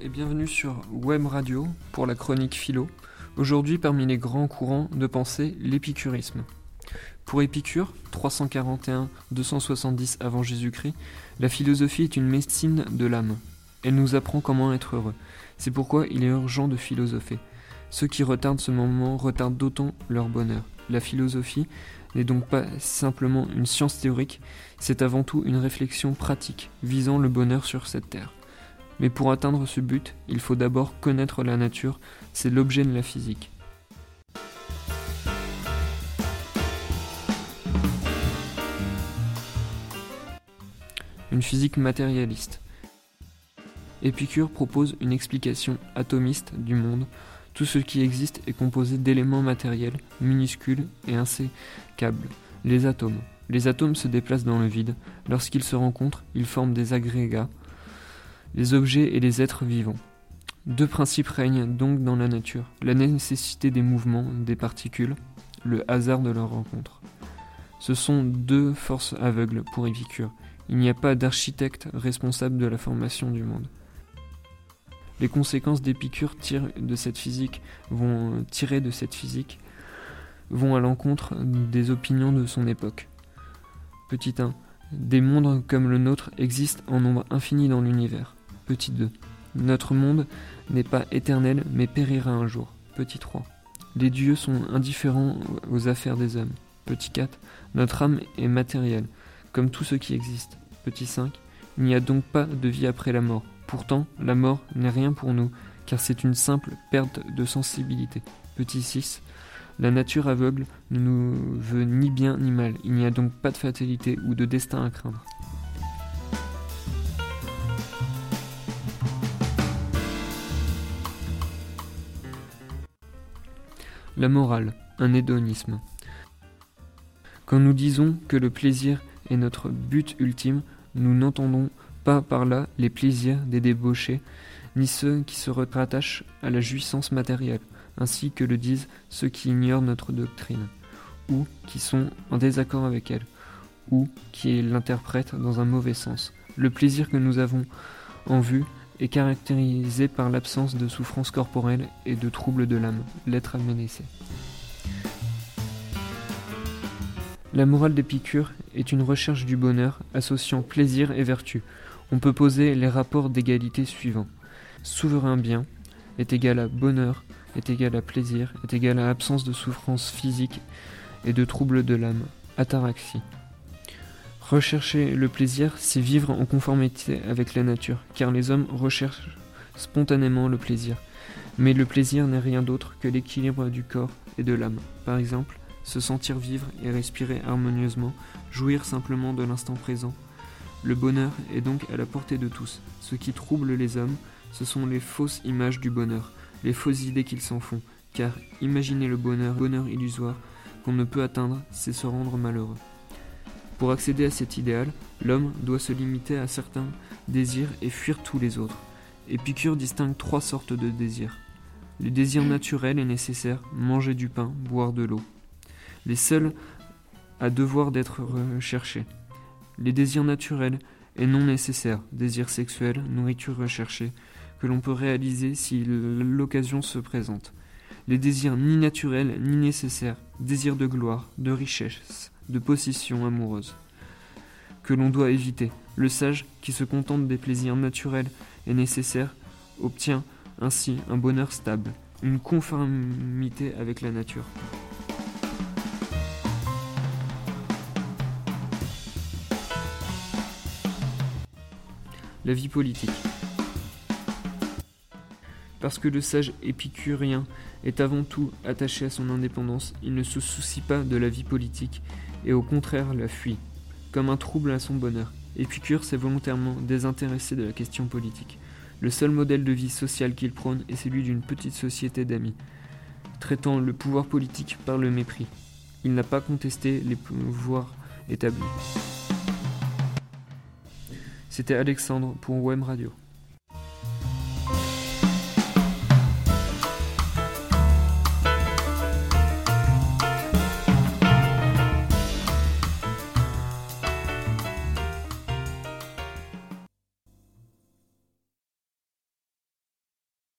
et bienvenue sur Web Radio pour la chronique philo. Aujourd'hui, parmi les grands courants de pensée, l'épicurisme. Pour Épicure, 341-270 avant Jésus-Christ, la philosophie est une médecine de l'âme. Elle nous apprend comment être heureux. C'est pourquoi il est urgent de philosopher. Ceux qui retardent ce moment retardent d'autant leur bonheur. La philosophie n'est donc pas simplement une science théorique, c'est avant tout une réflexion pratique visant le bonheur sur cette terre. Mais pour atteindre ce but, il faut d'abord connaître la nature, c'est l'objet de la physique. Une physique matérialiste. Épicure propose une explication atomiste du monde. Tout ce qui existe est composé d'éléments matériels, minuscules et insécables, les atomes. Les atomes se déplacent dans le vide. Lorsqu'ils se rencontrent, ils forment des agrégats, les objets et les êtres vivants. Deux principes règnent donc dans la nature, la nécessité des mouvements des particules, le hasard de leur rencontre. Ce sont deux forces aveugles pour Épicure. Il n'y a pas d'architecte responsable de la formation du monde. Les conséquences d'Épicure de cette physique vont tirer de cette physique vont à l'encontre des opinions de son époque. Petit 1. Des mondes comme le nôtre existent en nombre infini dans l'univers. Petit 2. Notre monde n'est pas éternel mais périra un jour. Petit 3. Les dieux sont indifférents aux affaires des hommes. Petit 4. Notre âme est matérielle, comme tout ce qui existe. Petit 5. Il n'y a donc pas de vie après la mort. Pourtant, la mort n'est rien pour nous, car c'est une simple perte de sensibilité. Petit 6. La nature aveugle ne nous veut ni bien ni mal. Il n'y a donc pas de fatalité ou de destin à craindre. La morale, un hédonisme. Quand nous disons que le plaisir est notre but ultime, nous n'entendons pas par là les plaisirs des débauchés, ni ceux qui se rattachent à la jouissance matérielle ainsi que le disent ceux qui ignorent notre doctrine, ou qui sont en désaccord avec elle, ou qui l'interprètent dans un mauvais sens. Le plaisir que nous avons en vue est caractérisé par l'absence de souffrance corporelle et de troubles de l'âme, l'être aménacé. La morale d'Épicure est une recherche du bonheur associant plaisir et vertu. On peut poser les rapports d'égalité suivants. Souverain bien est égal à bonheur est égal à plaisir, est égal à absence de souffrance physique et de troubles de l'âme, ataraxie. Rechercher le plaisir, c'est vivre en conformité avec la nature, car les hommes recherchent spontanément le plaisir. Mais le plaisir n'est rien d'autre que l'équilibre du corps et de l'âme. Par exemple, se sentir vivre et respirer harmonieusement, jouir simplement de l'instant présent. Le bonheur est donc à la portée de tous. Ce qui trouble les hommes, ce sont les fausses images du bonheur, les fausses idées qu'ils s'en font, car imaginer le bonheur, bonheur illusoire, qu'on ne peut atteindre, c'est se rendre malheureux. Pour accéder à cet idéal, l'homme doit se limiter à certains désirs et fuir tous les autres. Épicure distingue trois sortes de désirs. Les désirs naturels et nécessaires, manger du pain, boire de l'eau. Les seuls à devoir d'être recherchés. Les désirs naturels et non nécessaires, désirs sexuels, nourriture recherchée, que l'on peut réaliser si l'occasion se présente. Les désirs ni naturels ni nécessaires, désirs de gloire, de richesse, de possession amoureuse, que l'on doit éviter. Le sage, qui se contente des plaisirs naturels et nécessaires, obtient ainsi un bonheur stable, une conformité avec la nature. La vie politique. Parce que le sage épicurien est avant tout attaché à son indépendance, il ne se soucie pas de la vie politique et au contraire la fuit, comme un trouble à son bonheur. Épicure s'est volontairement désintéressé de la question politique. Le seul modèle de vie sociale qu'il prône est celui d'une petite société d'amis, traitant le pouvoir politique par le mépris. Il n'a pas contesté les pouvoirs établis. C'était Alexandre pour Web Radio.